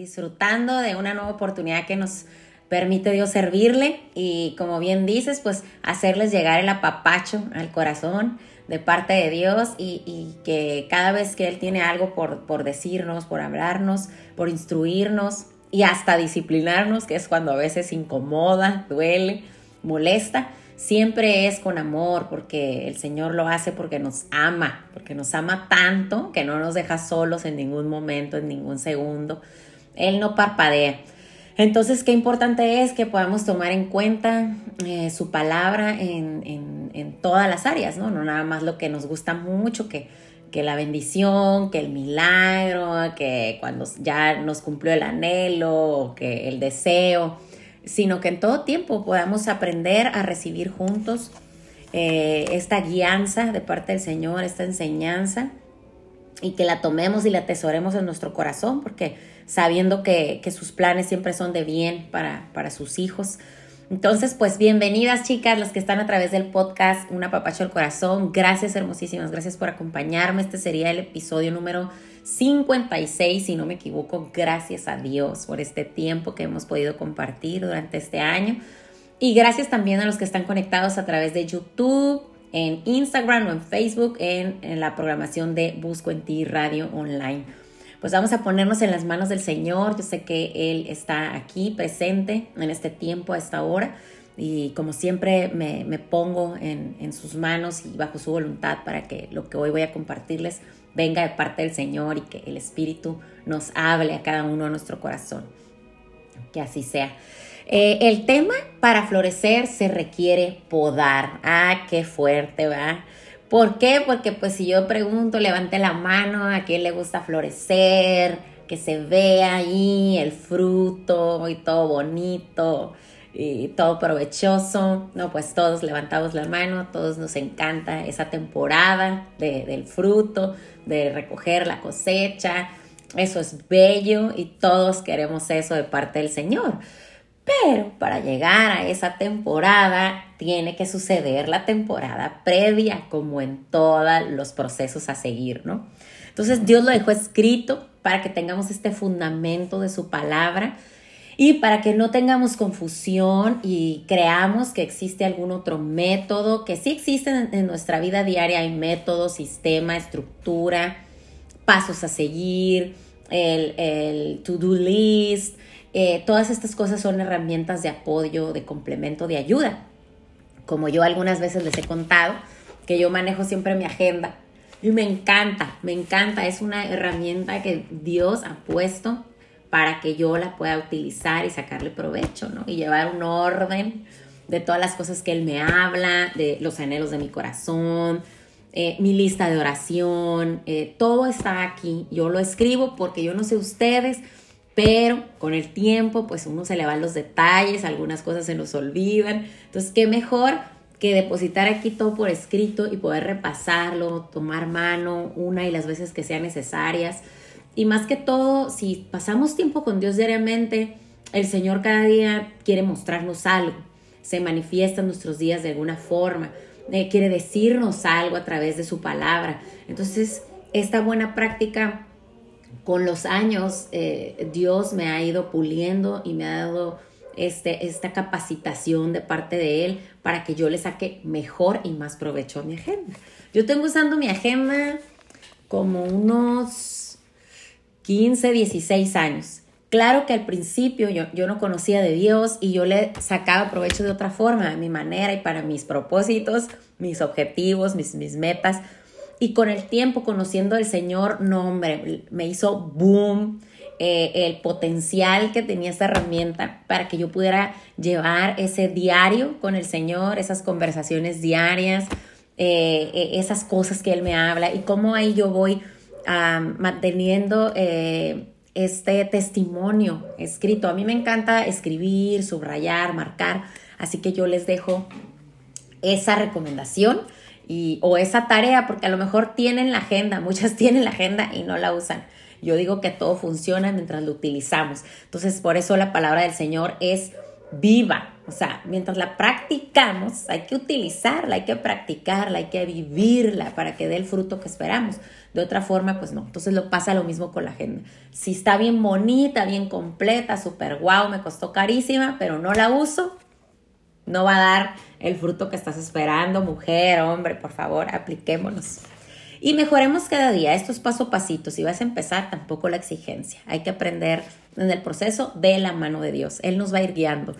disfrutando de una nueva oportunidad que nos permite Dios servirle y como bien dices, pues hacerles llegar el apapacho al corazón de parte de Dios y, que cada vez que Él tiene algo por, por decirnos, por hablarnos, por instruirnos y hasta disciplinarnos, que es cuando a veces incomoda, duele, molesta, siempre es con amor, porque el Señor lo hace porque nos ama, porque nos ama tanto que no nos deja solos en ningún momento, en ningún segundo. Él no parpadea. Entonces, qué importante es que podamos tomar en cuenta eh, su palabra en, en, todas las áreas, ¿no? No nada más lo que nos gusta mucho, que, que la bendición, que el milagro, que cuando ya nos cumplió el anhelo, que el deseo, sino que en todo tiempo podamos aprender a recibir juntos eh, esta guianza de parte del Señor, esta enseñanza, y que la tomemos y la atesoremos en nuestro corazón, porque sabiendo que, sus planes siempre son de bien para, para sus hijos. Entonces, pues bienvenidas chicas, las que están a través del podcast Una Papacho al Corazón. Gracias hermosísimas, gracias por acompañarme. Este sería el episodio número 56, si no me equivoco. Gracias a Dios por este tiempo que hemos podido compartir durante este año. Y gracias también a los que están conectados a través de YouTube, en Instagram o en Facebook, en, la programación de Busco en Ti Radio Online. Pues vamos a ponernos en las manos del Señor. Yo sé que Él está aquí presente en este tiempo, a esta hora. Y como siempre me, pongo en, en sus manos y bajo su voluntad para que lo que hoy voy a compartirles venga de parte del Señor y que el Espíritu nos hable a cada uno de nuestro corazón. Que así sea. Eh, el tema para florecer se requiere podar. Ah, qué fuerte, ¿verdad? ¿Por qué? Porque pues si yo pregunto, levante la mano, a quién le gusta florecer, que se vea ahí el fruto y todo bonito y todo provechoso. No, pues todos levantamos la mano, todos nos encanta esa temporada del fruto, de recoger la cosecha. Eso es bello y todos queremos eso de parte del Señor. Pero para llegar a esa temporada tiene que suceder la temporada previa, como en todos los procesos a seguir, ¿no? Entonces Dios lo dejó escrito para que tengamos este fundamento de su palabra y para que no tengamos confusión y creamos que existe algún otro método, que sí existen en nuestra vida diaria, hay método, sistema, estructura, pasos a seguir, el, el to-do list, eh, todas estas cosas son herramientas de apoyo, de complemento, de ayuda. Como yo algunas veces les he contado, que yo manejo siempre mi agenda y me encanta, me encanta. Es una herramienta que Dios ha puesto para que yo la pueda utilizar y sacarle provecho, ¿no? Y llevar un orden de todas las cosas que Él me habla, de los anhelos de mi corazón, eh, mi lista de oración, eh, todo está aquí. Yo lo escribo porque yo no sé ustedes, pero con el tiempo pues uno se le van los detalles, algunas cosas se nos olvidan, entonces qué mejor que depositar aquí todo por escrito y poder repasarlo, tomar mano una y las veces que sean necesarias. Y más que todo, si pasamos tiempo con Dios diariamente, el Señor cada día quiere mostrarnos algo, se manifiesta en nuestros días de alguna forma, eh, quiere decirnos algo a través de su palabra. Entonces, esta buena práctica con los años eh, Dios me ha ido puliendo y me ha dado este, esta capacitación de parte de Él para que yo le saque mejor y más provecho a mi agenda. Yo tengo usando mi agenda como unos 15, 16 años. Claro que al principio yo, yo, no conocía de Dios y yo le sacaba provecho de otra forma, a mi manera y para mis propósitos, mis objetivos, mis, mis metas, y con el tiempo, conociendo al Señor, no, hombre, me hizo boom eh, el potencial que tenía esta herramienta para que yo pudiera llevar ese diario con el Señor, esas conversaciones diarias, eh, eh, esas cosas que Él me habla y cómo ahí yo voy manteniendo este testimonio escrito. A mí me encanta escribir, subrayar, marcar, así que yo les dejo esa recomendación o esa tarea, porque a lo mejor tienen la agenda, muchas tienen la agenda y no la usan. Yo digo que todo funciona mientras lo utilizamos. Entonces, por eso la palabra del Señor es viva. O sea, mientras la practicamos, hay que utilizarla, hay que practicarla, hay que vivirla para que dé el fruto que esperamos. De otra forma, pues no. Entonces lo pasa lo mismo con la agenda. Si está bien bonita, bien completa, súper guau, me costó carísima, pero no la uso, no va a dar el fruto que estás esperando, mujer, hombre, por favor, apliquémonos. Y mejoremos cada día. Esto es paso a pasito. Si vas a empezar, tampoco la exigencia. Hay que aprender en el proceso de la mano de Dios. Él nos va a ir guiando.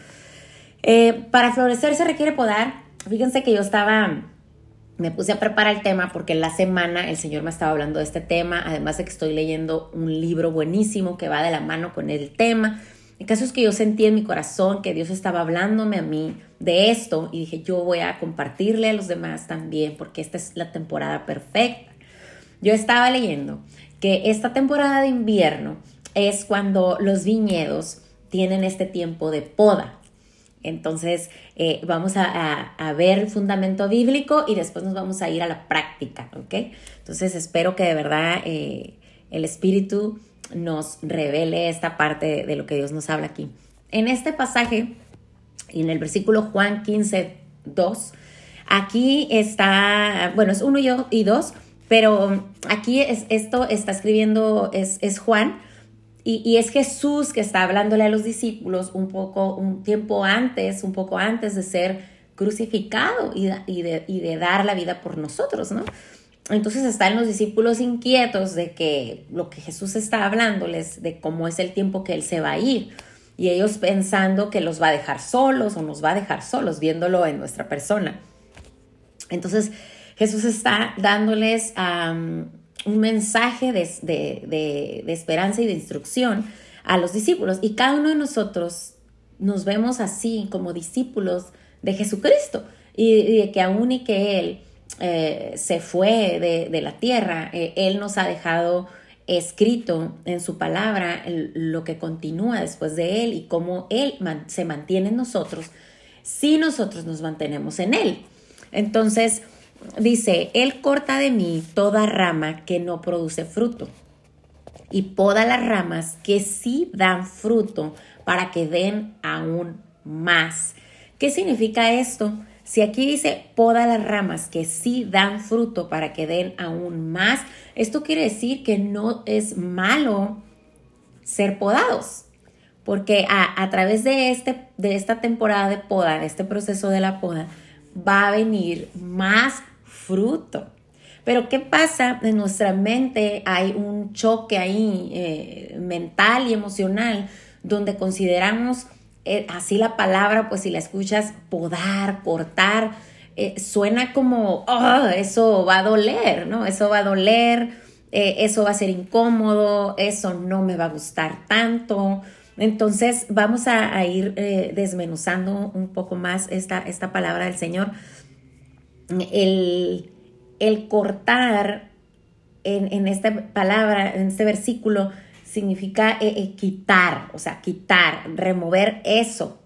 Eh, para florecer se requiere podar. Fíjense que yo estaba, me puse a preparar el tema porque la semana el Señor me estaba hablando de este tema. Además de que estoy leyendo un libro buenísimo que va de la mano con el tema. El caso es que yo sentí en mi corazón que Dios estaba hablándome a mí de esto y dije, yo voy a compartirle a los demás también porque esta es la temporada perfecta. Yo estaba leyendo que esta temporada de invierno es cuando los viñedos tienen este tiempo de poda. Entonces, eh, vamos a, ver el fundamento bíblico y después nos vamos a ir a la práctica, ¿ok? Entonces, espero que de verdad eh, el Espíritu nos revele esta parte de, lo que Dios nos habla aquí. En este pasaje, en el versículo Juan 15, 2, aquí está, bueno, es uno y dos, pero aquí es, esto está escribiendo, es, es Juan, y, es Jesús que está hablándole a los discípulos un poco, un tiempo antes, un poco antes de ser crucificado y, y, de, y de dar la vida por nosotros, ¿no? Entonces están los discípulos inquietos de que lo que Jesús está hablándoles, de cómo es el tiempo que Él se va a ir. Y ellos pensando que los va a dejar solos o nos va a dejar solos, viéndolo en nuestra persona. Entonces Jesús está dándoles un mensaje de, esperanza y de instrucción a los discípulos. Y cada uno de nosotros nos vemos así como discípulos de Jesucristo. Y, de que aún y que Él eh, se fue de, la tierra, eh, Él nos ha dejado escrito en su palabra lo que continúa después de Él y cómo Él se mantiene en nosotros si nosotros nos mantenemos en Él. Entonces, dice, Él corta de mí toda rama que no produce fruto y poda las ramas que sí dan fruto para que den aún más. ¿Qué significa esto? Si aquí dice poda las ramas que sí dan fruto para que den aún más, esto quiere decir que no es malo ser podados, porque a, través de, este, de esta temporada de poda, de este proceso de la poda, va a venir más fruto. Pero ¿qué pasa? En nuestra mente hay un choque ahí eh, mental y emocional donde consideramos eh, así la palabra, pues si la escuchas, podar, cortar, eh, suena como, oh, eso va a doler, ¿no? Eso va a doler, eh, eso va a ser incómodo, eso no me va a gustar tanto. Entonces vamos a, ir desmenuzando un poco más esta, esta palabra del Señor. El, el cortar en, en esta palabra, en este versículo, significa eh, eh, quitar, o sea, quitar, remover eso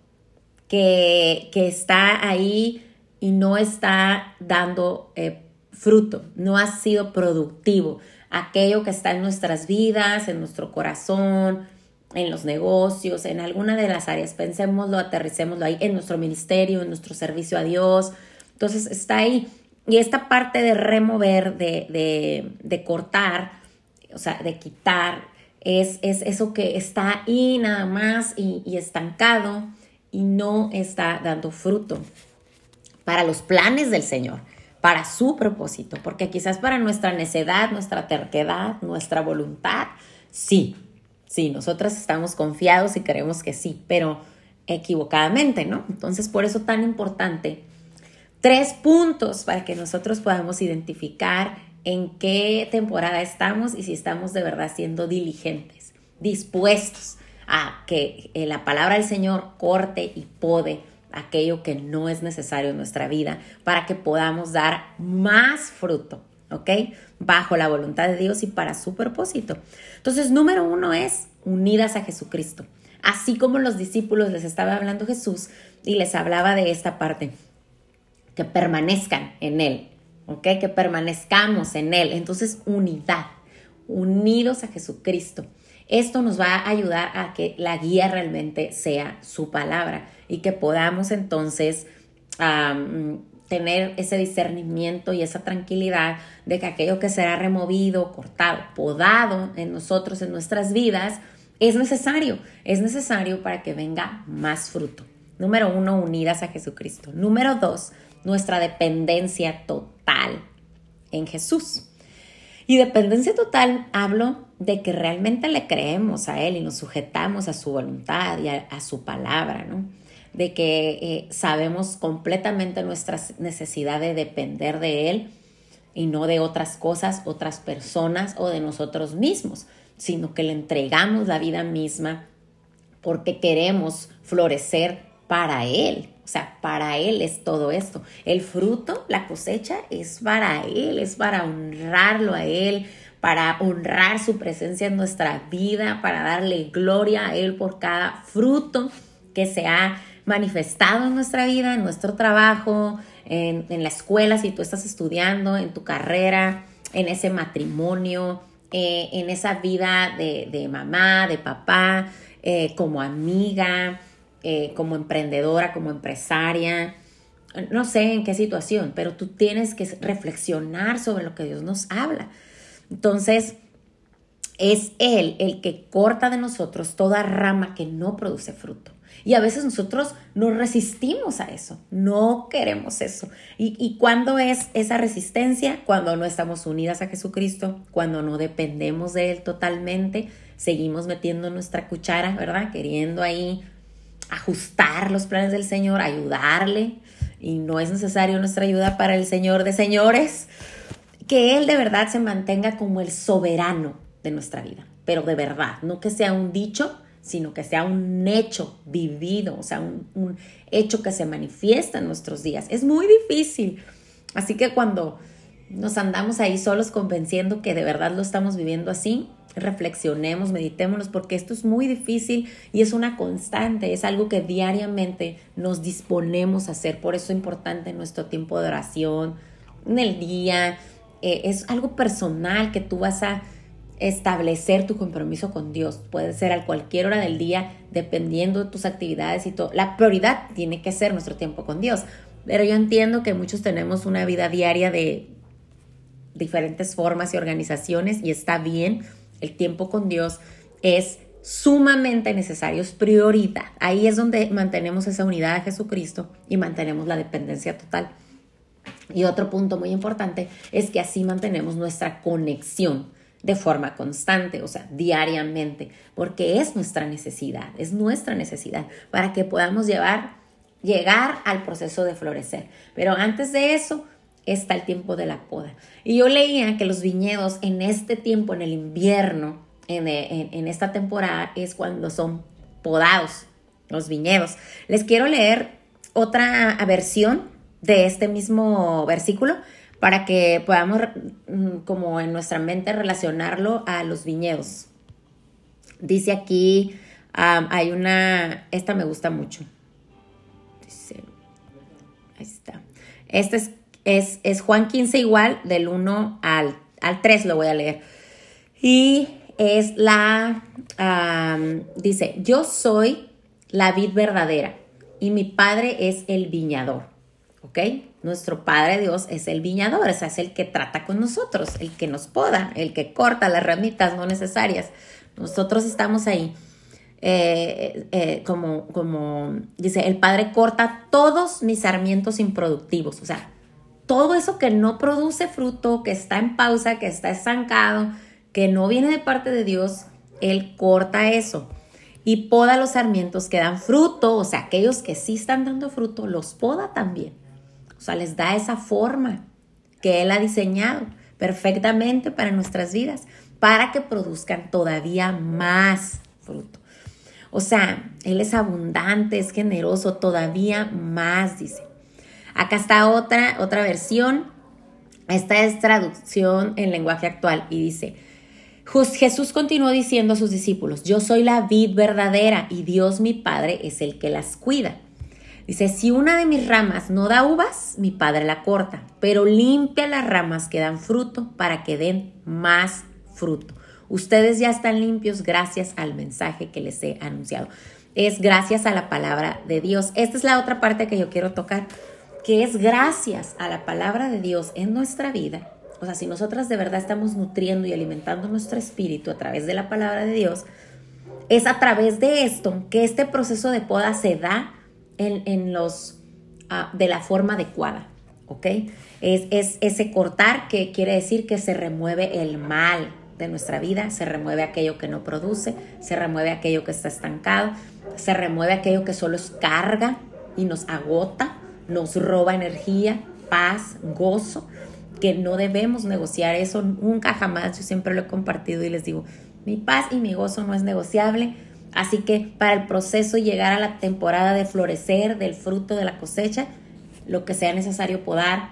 que, está ahí y no está dando eh, fruto, no ha sido productivo. Aquello que está en nuestras vidas, en nuestro corazón, en los negocios, en alguna de las áreas, pensémoslo, aterricémoslo ahí, en nuestro ministerio, en nuestro servicio a Dios. Entonces está ahí. Y esta parte de remover, de, de cortar, o sea, de quitar, es, eso que está ahí nada más y, estancado y no está dando fruto para los planes del Señor, para su propósito, porque quizás para nuestra necedad, nuestra terquedad, nuestra voluntad, sí, sí, nosotras estamos confiados y creemos que sí, pero equivocadamente, ¿no? Entonces, por eso tan importante, tres puntos para que nosotros podamos identificar en qué temporada estamos y si estamos de verdad siendo diligentes, dispuestos a que eh, la palabra del Señor corte y pode aquello que no es necesario en nuestra vida para que podamos dar más fruto, ¿ok? Bajo la voluntad de Dios y para su propósito. Entonces, número uno es unidas a Jesucristo. Así como los discípulos les estaba hablando Jesús y les hablaba de esta parte, que permanezcan en Él, ¿ok? Que permanezcamos en Él. Entonces, unidad, unidos a Jesucristo. Esto nos va a ayudar a que la guía realmente sea su palabra y que podamos entonces tener ese discernimiento y esa tranquilidad de que aquello que será removido, cortado, podado en nosotros, en nuestras vidas, es necesario, es necesario para que venga más fruto. Número uno, unidas a Jesucristo. Número dos, nuestra dependencia total en Jesús. Y dependencia total hablo de que realmente le creemos a Él y nos sujetamos a su voluntad y a, su palabra, ¿no? De que eh, sabemos completamente nuestra necesidad de depender de Él y no de otras cosas, otras personas o de nosotros mismos, sino que le entregamos la vida misma porque queremos florecer para Él. O sea, para Él es todo esto. El fruto, la cosecha, es para Él, es para honrarlo a Él, para honrar su presencia en nuestra vida, para darle gloria a Él por cada fruto que se ha manifestado en nuestra vida, en nuestro trabajo, en, la escuela, si tú estás estudiando, en tu carrera, en ese matrimonio, eh, en esa vida de, mamá, de papá, eh, como amiga, eh, como emprendedora, como empresaria, no sé en qué situación, pero tú tienes que reflexionar sobre lo que Dios nos habla. Entonces, es Él el que corta de nosotros toda rama que no produce fruto. Y a veces nosotros nos resistimos a eso, no queremos eso. ¿Y, y cuándo es esa resistencia? Cuando no estamos unidas a Jesucristo, cuando no dependemos de Él totalmente, seguimos metiendo nuestra cuchara, ¿verdad? Queriendo ahí ajustar los planes del Señor, ayudarle, y no es necesario nuestra ayuda para el Señor de señores, que Él de verdad se mantenga como el soberano de nuestra vida, pero de verdad, no que sea un dicho, sino que sea un hecho vivido, o sea, un, un hecho que se manifiesta en nuestros días. Es muy difícil. Así que cuando nos andamos ahí solos convenciendo que de verdad lo estamos viviendo así, reflexionemos, meditémonos, porque esto es muy difícil y es una constante, es algo que diariamente nos disponemos a hacer. Por eso es importante nuestro tiempo de oración, en el día. Eh, es algo personal que tú vas a establecer tu compromiso con Dios. Puede ser a cualquier hora del día, dependiendo de tus actividades y todo. La prioridad tiene que ser nuestro tiempo con Dios. Pero yo entiendo que muchos tenemos una vida diaria de diferentes formas y organizaciones y está bien el tiempo con Dios es sumamente necesario, es prioridad. Ahí es donde mantenemos esa unidad a Jesucristo y mantenemos la dependencia total. Y otro punto muy importante es que así mantenemos nuestra conexión de forma constante, o sea, diariamente, porque es nuestra necesidad, es nuestra necesidad para que podamos llevar, llegar al proceso de florecer. Pero antes de eso, está el tiempo de la poda. Y yo leía que los viñedos en este tiempo, en el invierno, en, en, esta temporada, es cuando son podados los viñedos. Les quiero leer otra versión de este mismo versículo para que podamos mm, como en nuestra mente relacionarlo a los viñedos. Dice aquí, hay una, esta me gusta mucho. Dice, ahí está. Esta es es, Juan 15 igual, del 1 al, al 3 lo voy a leer. Y es la, dice, yo soy la vid verdadera y mi padre es el viñador. ¿Ok? Nuestro Padre Dios es el viñador, o sea, es el que trata con nosotros, el que nos poda, el que corta las ramitas no necesarias. Nosotros estamos ahí. Eh, eh, como, como dice, el Padre corta todos mis sarmientos improductivos, o sea, todo eso que no produce fruto, que está en pausa, que está estancado, que no viene de parte de Dios, Él corta eso y poda los sarmientos que dan fruto, o sea, aquellos que sí están dando fruto, los poda también. O sea, les da esa forma que Él ha diseñado perfectamente para nuestras vidas, para que produzcan todavía más fruto. O sea, Él es abundante, es generoso, todavía más, dice. Acá está otra, otra versión. Esta es traducción en lenguaje actual y dice, Jesús continuó diciendo a sus discípulos, yo soy la vid verdadera y Dios mi Padre es el que las cuida. Dice, si una de mis ramas no da uvas, mi Padre la corta, pero limpia las ramas que dan fruto para que den más fruto. Ustedes ya están limpios gracias al mensaje que les he anunciado. Es gracias a la palabra de Dios. Esta es la otra parte que yo quiero tocar, que es gracias a la palabra de Dios en nuestra vida. O sea, si nosotras de verdad estamos nutriendo y alimentando nuestro espíritu a través de la palabra de Dios, es a través de esto que este proceso de poda se da en, los, ah, de la forma adecuada, ¿ok? Es, es ese cortar que quiere decir que se remueve el mal de nuestra vida, se remueve aquello que no produce, se remueve aquello que está estancado, se remueve aquello que solo es carga y nos agota, nos roba energía, paz, gozo, que no debemos negociar eso nunca jamás, yo siempre lo he compartido y les digo, mi paz y mi gozo no es negociable. Así que para el proceso llegar a la temporada de florecer del fruto de la cosecha, lo que sea necesario podar,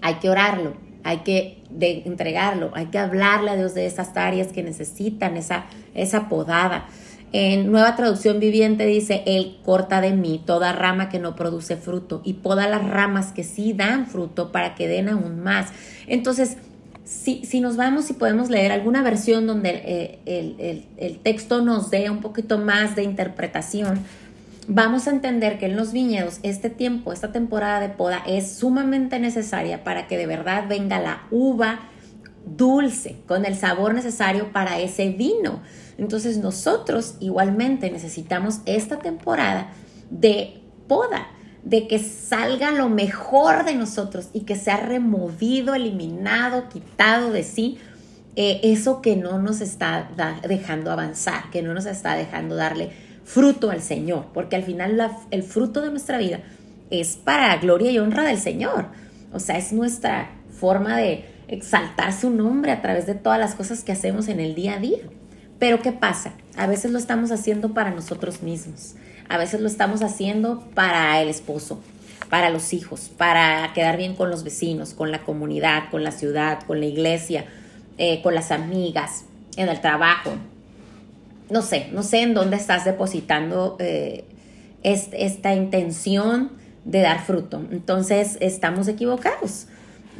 hay que orarlo, hay que entregarlo, hay que hablarle a Dios de esas áreas que necesitan esa, esa podada. En nueva traducción viviente dice, Él corta de mí toda rama que no produce fruto y poda las ramas que sí dan fruto para que den aún más. Entonces, si, nos vamos y podemos leer alguna versión donde eh, el, texto nos dé un poquito más de interpretación, vamos a entender que en los viñedos este tiempo, esta temporada de poda es sumamente necesaria para que de verdad venga la uva dulce, con el sabor necesario para ese vino. Entonces nosotros igualmente necesitamos esta temporada de poda de que salga lo mejor de nosotros y que sea removido, eliminado, quitado de sí eh, eso que no nos está dejando avanzar, que no nos está dejando darle fruto al Señor, porque al final el fruto de nuestra vida es para gloria y honra del Señor. O sea, es nuestra forma de exaltar su nombre a través de todas las cosas que hacemos en el día a día. Pero ¿qué pasa? A veces lo estamos haciendo para nosotros mismos. A veces lo estamos haciendo para el esposo, para los hijos, para quedar bien con los vecinos, con la comunidad, con la ciudad, con la iglesia, eh, con las amigas, en el trabajo. No sé, no sé en dónde estás depositando eh, esta intención de dar fruto. Entonces estamos equivocados.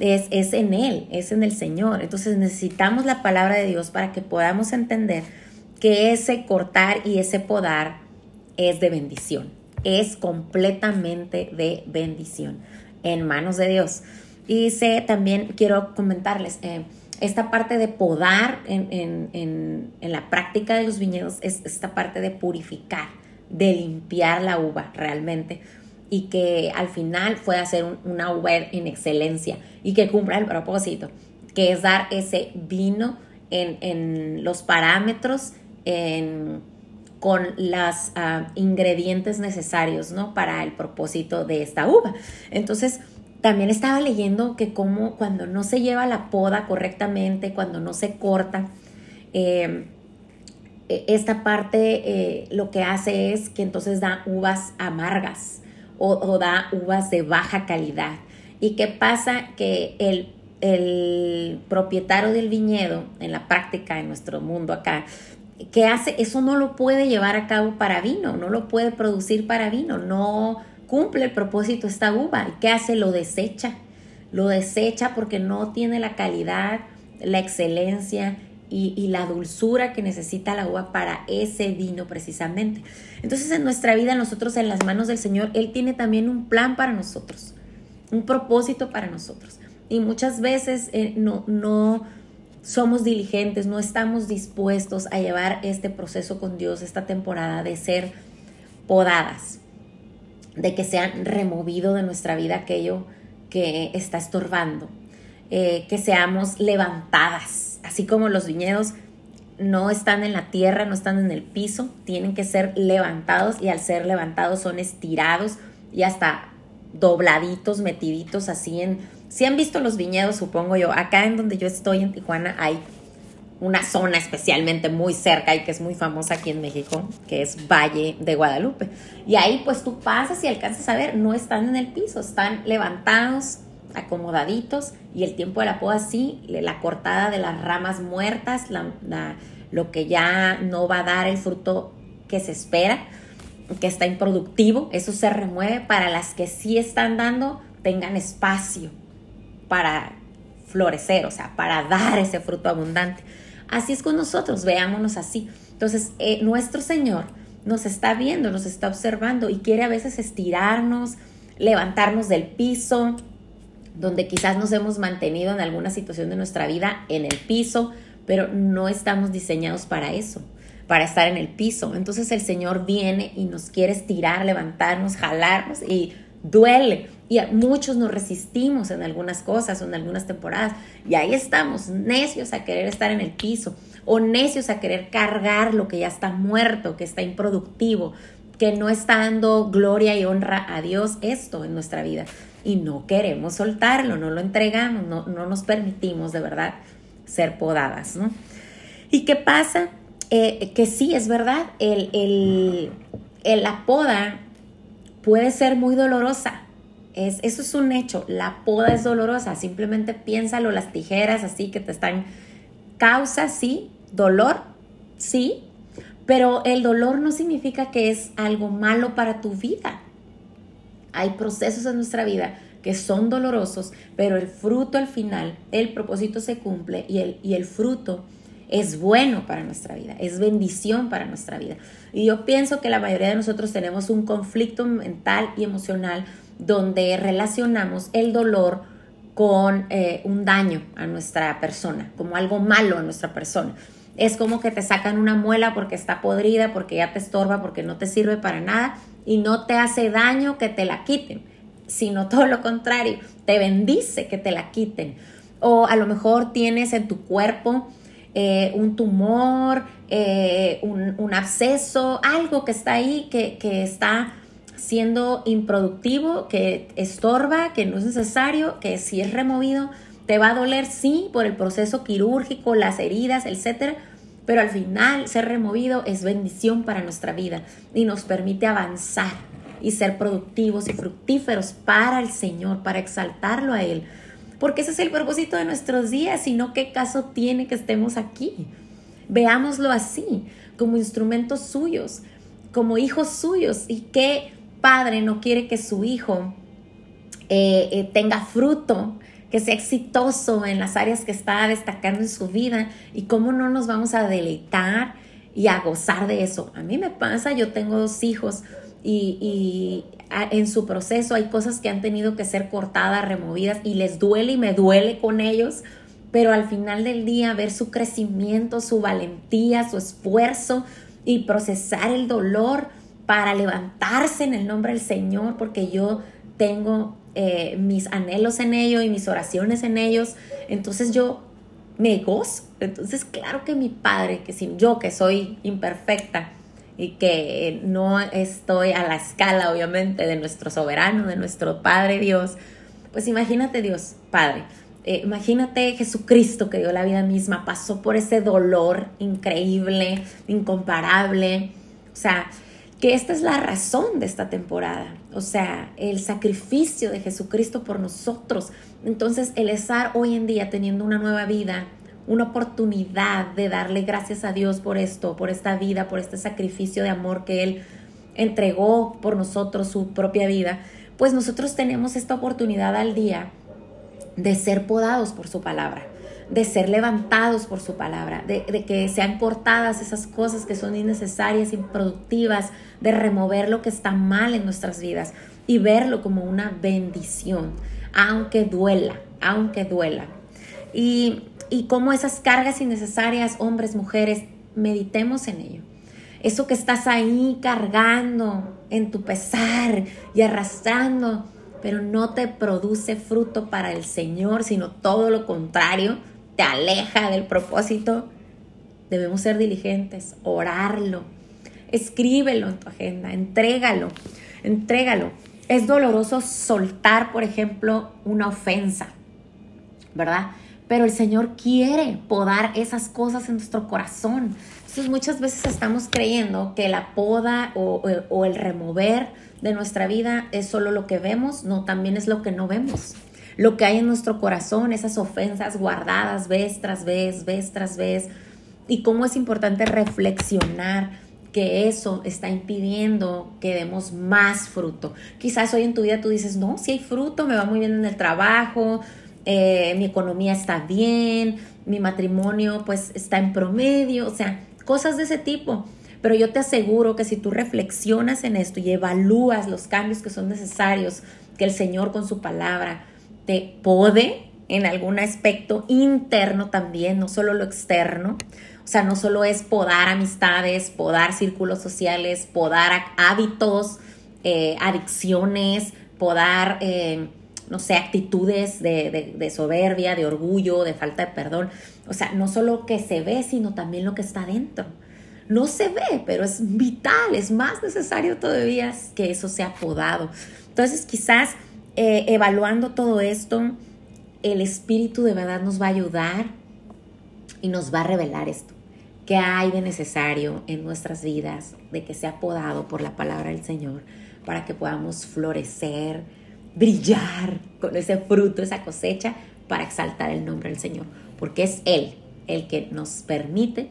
Es, es, en Él, es en el Señor. Entonces necesitamos la palabra de Dios para que podamos entender que ese cortar y ese podar es de bendición, es completamente de bendición en manos de Dios. Y sé, también quiero comentarles, eh, esta parte de podar en, la práctica de los viñedos es esta parte de purificar, de limpiar la uva realmente y que al final pueda ser una uva en excelencia y que cumpla el propósito, que es dar ese vino en, en los parámetros, en con los ah, ingredientes necesarios, ¿no? Para el propósito de esta uva. Entonces, también estaba leyendo que como cuando no se lleva la poda correctamente, cuando no se corta, em, e, esta parte eh, lo que hace es que entonces da uvas amargas o, da uvas de baja calidad. ¿Y qué pasa? Que el, el propietario del viñedo, en la práctica, en nuestro mundo acá, ¿qué hace? Eso no lo puede llevar a cabo para vino, no lo puede producir para vino, no cumple el propósito esta uva. ¿Y qué hace? Lo desecha. Lo desecha porque no tiene la calidad, la excelencia y, la dulzura que necesita la uva para ese vino precisamente. Entonces en nuestra vida, nosotros en las manos del Señor, Él tiene también un plan para nosotros, un propósito para nosotros. Y muchas veces eh, no, no, somos diligentes, no estamos dispuestos a llevar este proceso con Dios, esta temporada de ser podadas, de que sean removido de nuestra vida aquello que está estorbando, eh, que seamos levantadas, así como los viñedos no están en la tierra, no están en el piso, tienen que ser levantados y al ser levantados son estirados y hasta dobladitos, metiditos así en si han visto los viñedos, supongo yo, acá en donde yo estoy en Tijuana hay una zona especialmente muy cerca y que es muy famosa aquí en México, que es Valle de Guadalupe. Y ahí pues tú pasas y alcanzas a ver, no están en el piso, están levantados, acomodaditos y el tiempo de la poda sí, la cortada de las ramas muertas, lo que ya no va a dar el fruto que se espera, que está improductivo, eso se remueve para las que sí están dando, tengan espacio para florecer, o sea, para dar ese fruto abundante. Así es con nosotros, veámonos así. Entonces, eh, nuestro Señor nos está viendo, nos está observando y quiere a veces estirarnos, levantarnos del piso, donde quizás nos hemos mantenido en alguna situación de nuestra vida en el piso, pero no estamos diseñados para eso, para estar en el piso. Entonces el Señor viene y nos quiere estirar, levantarnos, jalarnos y duele. Y muchos nos resistimos en algunas cosas o en algunas temporadas. Y ahí estamos, necios a querer estar en el piso o necios a querer cargar lo que ya está muerto, que está improductivo, que no está dando gloria y honra a Dios esto en nuestra vida. Y no queremos soltarlo, no lo entregamos, no, nos permitimos de verdad ser podadas, ¿no? ¿Y qué pasa? Eh, que sí, es verdad, el, el, la poda puede ser muy dolorosa. Es, eso es un hecho, la poda es dolorosa, simplemente piénsalo, las tijeras así que te están causa, sí, dolor, sí, pero el dolor no significa que es algo malo para tu vida. Hay procesos en nuestra vida que son dolorosos, pero el fruto al final, el propósito se cumple y el, y el fruto es bueno para nuestra vida, es bendición para nuestra vida. Y yo pienso que la mayoría de nosotros tenemos un conflicto mental y emocional donde relacionamos el dolor con eh, un daño a nuestra persona, como algo malo a nuestra persona. Es como que te sacan una muela porque está podrida, porque ya te estorba, porque no te sirve para nada y no te hace daño que te la quiten, sino todo lo contrario, te bendice que te la quiten. O a lo mejor tienes en tu cuerpo eh, un tumor, eh, un, absceso, algo que está ahí, que, que está siendo improductivo, que estorba, que no es necesario, que si es removido te va a doler, sí, por el proceso quirúrgico, las heridas, etcétera, pero al final ser removido es bendición para nuestra vida y nos permite avanzar y ser productivos y fructíferos para el Señor, para exaltarlo a Él. Porque ese es el propósito de nuestros días, sino qué caso tiene que estemos aquí. Veámoslo así, como instrumentos suyos, como hijos suyos y qué padre no quiere que su hijo eh, eh, tenga fruto, que sea exitoso en las áreas que está destacando en su vida y cómo no nos vamos a deleitar y a gozar de eso. A mí me pasa, yo tengo dos hijos y, y en su proceso hay cosas que han tenido que ser cortadas, removidas y les duele y me duele con ellos, pero al final del día ver su crecimiento, su valentía, su esfuerzo y procesar el dolor para levantarse en el nombre del Señor, porque yo tengo eh, mis anhelos en ello y mis oraciones en ellos. Entonces yo me gozo. Entonces, claro que mi padre, que sin yo que soy imperfecta y que no estoy a la escala, obviamente, de nuestro soberano, de nuestro Padre Dios, pues imagínate Dios, Padre. Eh, imagínate Jesucristo que dio la vida misma, pasó por ese dolor increíble, incomparable. O sea, que esta es la razón de esta temporada, o sea, el sacrificio de Jesucristo por nosotros. Entonces, el estar hoy en día teniendo una nueva vida, una oportunidad de darle gracias a Dios por esto, por esta vida, por este sacrificio de amor que Él entregó por nosotros, su propia vida, pues nosotros tenemos esta oportunidad al día de ser podados por su palabra de ser levantados por su palabra, de, que sean cortadas esas cosas que son innecesarias, improductivas, de remover lo que está mal en nuestras vidas y verlo como una bendición, aunque duela, aunque duela. Y, y como esas cargas innecesarias, hombres, mujeres, meditemos en ello. Eso que estás ahí cargando en tu pesar y arrastrando, pero no te produce fruto para el Señor, sino todo lo contrario, te aleja del propósito, debemos ser diligentes, orarlo, escríbelo en tu agenda, entrégalo, entrégalo. Es doloroso soltar, por ejemplo, una ofensa, ¿verdad? Pero el Señor quiere podar esas cosas en nuestro corazón. Entonces muchas veces estamos creyendo que la poda o, o el remover de nuestra vida es solo lo que vemos, no, también es lo que no vemos lo que hay en nuestro corazón, esas ofensas guardadas vez tras vez, vez tras vez, y cómo es importante reflexionar que eso está impidiendo que demos más fruto. Quizás hoy en tu vida tú dices, no, si hay fruto, me va muy bien en el trabajo, eh, mi economía está bien, mi matrimonio pues está en promedio, o sea, cosas de ese tipo. Pero yo te aseguro que si tú reflexionas en esto y evalúas los cambios que son necesarios, que el Señor con su palabra te pode en algún aspecto interno también, no solo lo externo. O sea, no solo es podar amistades, podar círculos sociales, podar hábitos, eh, adicciones, podar, eh, no sé, actitudes de, de, soberbia, de orgullo, de falta de perdón. O sea, no solo que se ve, sino también lo que está dentro. No se ve, pero es vital, es más necesario todavía que eso sea podado. Entonces, quizás eh, evaluando todo esto, el Espíritu de verdad nos va a ayudar y nos va a revelar esto. ¿Qué hay de necesario en nuestras vidas de que sea podado por la palabra del Señor para que podamos florecer, brillar con ese fruto, esa cosecha, para exaltar el nombre del Señor? Porque es Él el que nos permite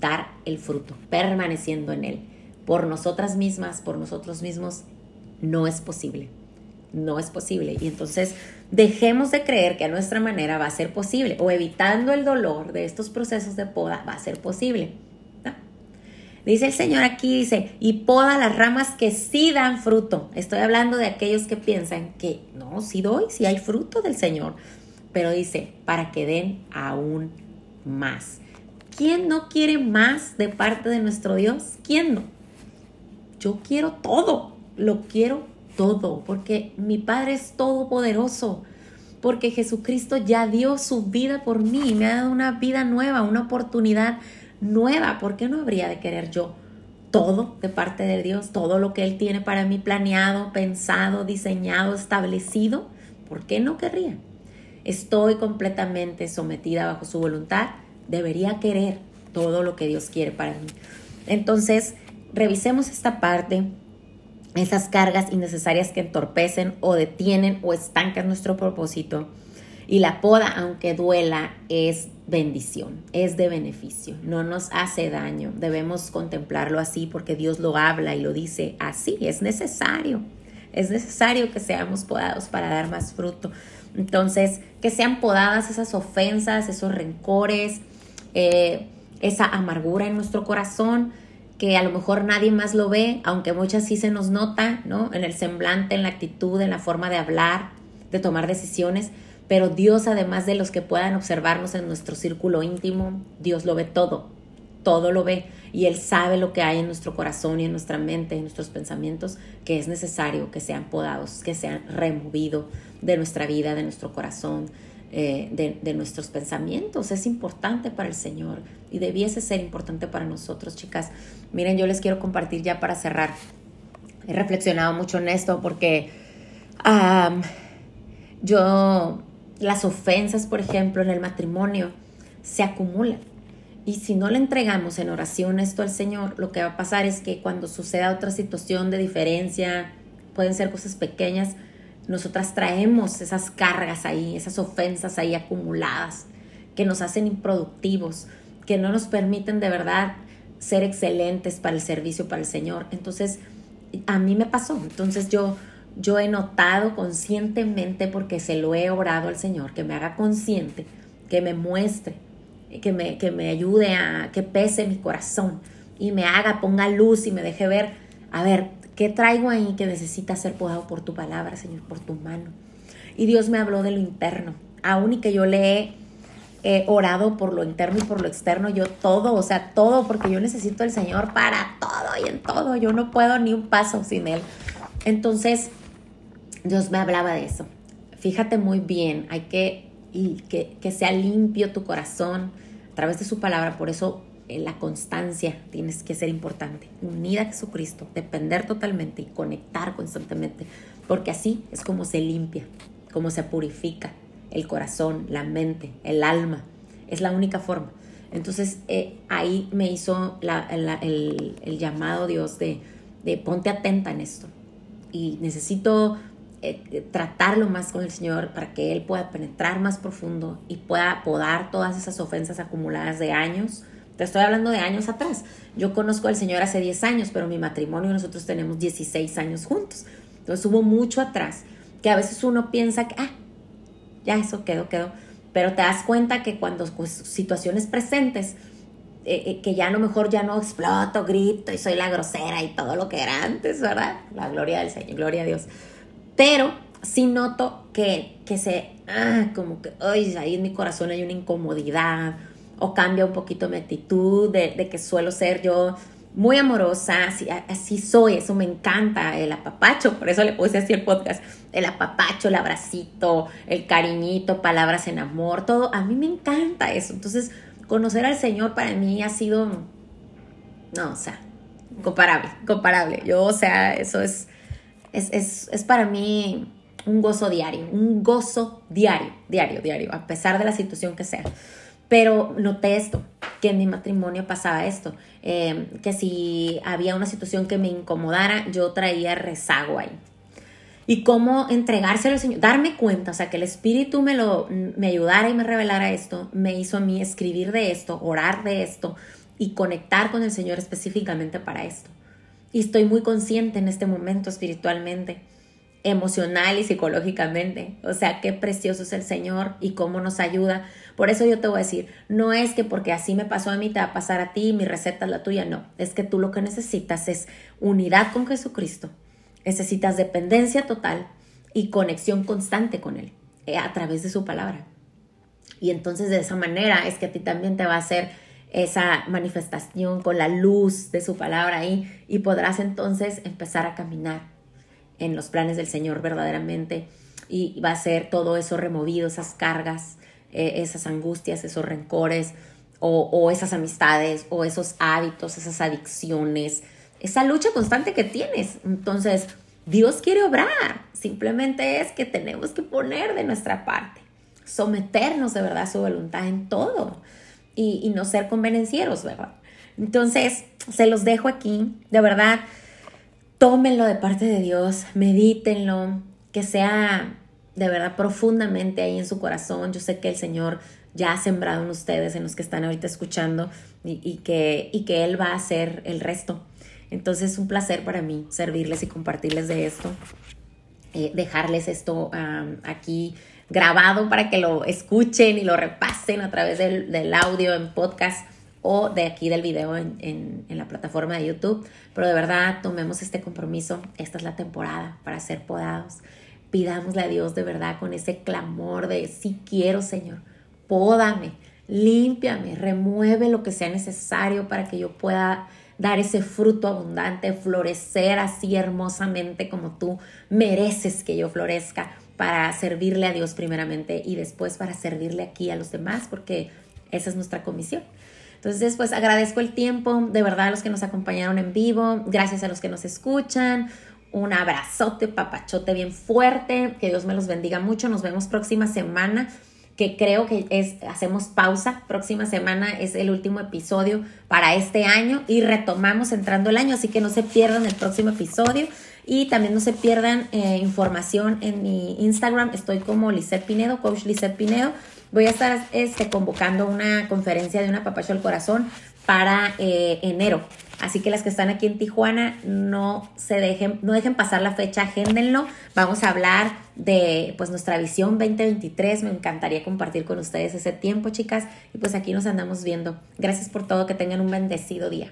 dar el fruto, permaneciendo en Él. Por nosotras mismas, por nosotros mismos, no es posible no es posible. Y entonces dejemos de creer que a nuestra manera va a ser posible o evitando el dolor de estos procesos de poda va a ser posible. Dice el Señor aquí, dice, y poda las ramas que sí dan fruto. Estoy hablando de aquellos que piensan que no, sí doy, sí hay fruto del Señor. Pero dice, para que den aún más. ¿Quién no quiere más de parte de nuestro Dios? ¿Quién no? Yo quiero todo, lo quiero todo, porque mi Padre es todopoderoso, porque Jesucristo ya dio su vida por mí, me ha dado una vida nueva, una oportunidad nueva. ¿Por qué no habría de querer yo todo de parte de Dios, todo lo que Él tiene para mí planeado, pensado, diseñado, establecido? ¿Por qué no querría? Estoy completamente sometida bajo su voluntad, debería querer todo lo que Dios quiere para mí. Entonces, revisemos esta parte esas cargas innecesarias que entorpecen o detienen o estancan nuestro propósito. Y la poda, aunque duela, es bendición, es de beneficio, no nos hace daño. Debemos contemplarlo así porque Dios lo habla y lo dice así, es necesario. Es necesario que seamos podados para dar más fruto. Entonces, que sean podadas esas ofensas, esos rencores, eh, esa amargura en nuestro corazón, que a lo mejor nadie más lo ve, aunque muchas sí se nos nota, ¿no? En el semblante, en la actitud, en la forma de hablar, de tomar decisiones, pero Dios, además de los que puedan observarnos en nuestro círculo íntimo, Dios lo ve todo, todo lo ve y Él sabe lo que hay en nuestro corazón y en nuestra mente, en nuestros pensamientos, que es necesario que sean podados, que sean removidos de nuestra vida, de nuestro corazón, eh, de, nuestros pensamientos. Es importante para el Señor y debiese ser importante para nosotros, chicas. Miren, yo les quiero compartir ya para cerrar. He reflexionado mucho en esto porque yo, las ofensas, por ejemplo, en el matrimonio, se acumulan. Y si no le entregamos en oración esto al Señor, lo que va a pasar es que cuando suceda otra situación de diferencia, pueden ser cosas pequeñas, nosotras traemos esas cargas ahí, esas ofensas ahí acumuladas que nos hacen improductivos, que no nos permiten de verdad ser excelentes para el servicio para el Señor. Entonces, a mí me pasó. Entonces yo yo he notado conscientemente porque se lo he orado al Señor, que me haga consciente, que me muestre, que me, que me ayude a que pese mi corazón y me haga, ponga luz y me deje ver, a ver, ¿Qué traigo ahí que necesita ser podado por tu palabra, Señor, por tu mano? Y Dios me habló de lo interno, aún y que yo le he orado por lo interno y por lo externo, yo todo, o sea, todo, porque yo necesito al Señor para todo y en todo, yo no puedo ni un paso sin Él. Entonces, Dios me hablaba de eso. Fíjate muy bien, hay que, que, que sea limpio tu corazón a través de su palabra, por eso eh, la constancia tienes que ser importante, unida a Jesucristo, depender totalmente y conectar constantemente, porque así es como se limpia, como se purifica el corazón, la mente, el alma, es la única forma. Entonces eh, ahí me hizo el, llamado Dios de, de, ponte atenta en esto. Y necesito eh, tratarlo más con el Señor para que Él pueda penetrar más profundo y pueda podar todas esas ofensas acumuladas de años te estoy hablando de años atrás. Yo conozco al Señor hace 10 años, pero mi matrimonio nosotros tenemos 16 años juntos. Entonces hubo mucho atrás que a veces uno piensa que, ah, ya eso quedó, quedó. pero te das cuenta que cuando pues, situaciones presentes, eh, eh, que ya a lo mejor ya no exploto, grito y soy la grosera y todo lo que era antes, ¿verdad? La gloria del Señor, gloria a Dios. Pero sí noto que, que se, ah, como que, ay, ahí en mi corazón hay una incomodidad o cambia un poquito mi actitud de, de que suelo ser yo muy amorosa, así, así, soy, eso me encanta, el apapacho, por eso le puse así el podcast, el apapacho, el abracito, el cariñito, palabras en amor, todo, a mí me encanta eso. Entonces, conocer al Señor para mí ha sido, no, o sea, comparable, comparable. Yo, o sea, eso es, es, es, es para mí un gozo diario, un gozo diario, diario, diario, a pesar de la situación que sea. Pero noté esto, que en mi matrimonio pasaba esto, eh, que si había una situación que me incomodara, yo traía rezago ahí. Y cómo entregárselo al Señor, darme cuenta, o sea, que el Espíritu me, lo, me ayudara y me revelara esto, me hizo a mí escribir de esto, orar de esto y conectar con el Señor específicamente para esto. Y estoy muy consciente en este momento espiritualmente emocional y psicológicamente. O sea, qué precioso es el Señor y cómo nos ayuda. Por eso yo te voy a decir, no es que porque así me pasó a mí te va a pasar a ti, mi receta es la tuya, no. Es que tú lo que necesitas es unidad con Jesucristo. Necesitas dependencia total y conexión constante con Él eh, a través de su palabra. Y entonces de esa manera es que a ti también te va a hacer esa manifestación con la luz de su palabra ahí y podrás entonces empezar a caminar en los planes del Señor verdaderamente y va a ser todo eso removido, esas cargas, eh, esas angustias, esos rencores o, esas amistades o esos hábitos, esas adicciones, esa lucha constante que tienes. Entonces, Dios quiere obrar, simplemente es que tenemos que poner de nuestra parte, someternos de verdad a su voluntad en todo y, y no ser convenencieros, ¿verdad? Entonces, se los dejo aquí, de verdad tómenlo de parte de Dios, medítenlo, que sea de verdad profundamente ahí en su corazón. Yo sé que el Señor ya ha sembrado en ustedes, en los que están ahorita escuchando, y, que, y que Él va a hacer el resto. Entonces es un placer para mí servirles y compartirles de esto, eh, dejarles esto aquí grabado para que lo escuchen y lo repasen a través del, del audio en podcast o de aquí del video en, la plataforma de YouTube. Pero de verdad, tomemos este compromiso. Esta es la temporada para ser podados. Pidámosle a Dios de verdad con ese clamor de sí quiero, Señor. Pódame, límpiame, remueve lo que sea necesario para que yo pueda dar ese fruto abundante, florecer así hermosamente como tú mereces que yo florezca para servirle a Dios primeramente y después para servirle aquí a los demás, porque esa es nuestra comisión. Entonces, pues agradezco el tiempo, de verdad, a los que nos acompañaron en vivo, gracias a los que nos escuchan. Un abrazote, papachote bien fuerte, que Dios me los bendiga mucho. Nos vemos próxima semana que creo que es, hacemos pausa. Próxima semana es el último episodio para este año y retomamos entrando el año, así que no se pierdan el próximo episodio y también no se pierdan eh, información en mi Instagram. Estoy como Lisette Pinedo, coach Lisette Pinedo. Voy a estar este, convocando una conferencia de una papacho al corazón para eh, enero. Así que las que están aquí en Tijuana, no se dejen, no dejen pasar la fecha, agéndenlo. Vamos a hablar de pues nuestra visión 2023. Me encantaría compartir con ustedes ese tiempo, chicas. Y pues aquí nos andamos viendo. Gracias por todo, que tengan un bendecido día.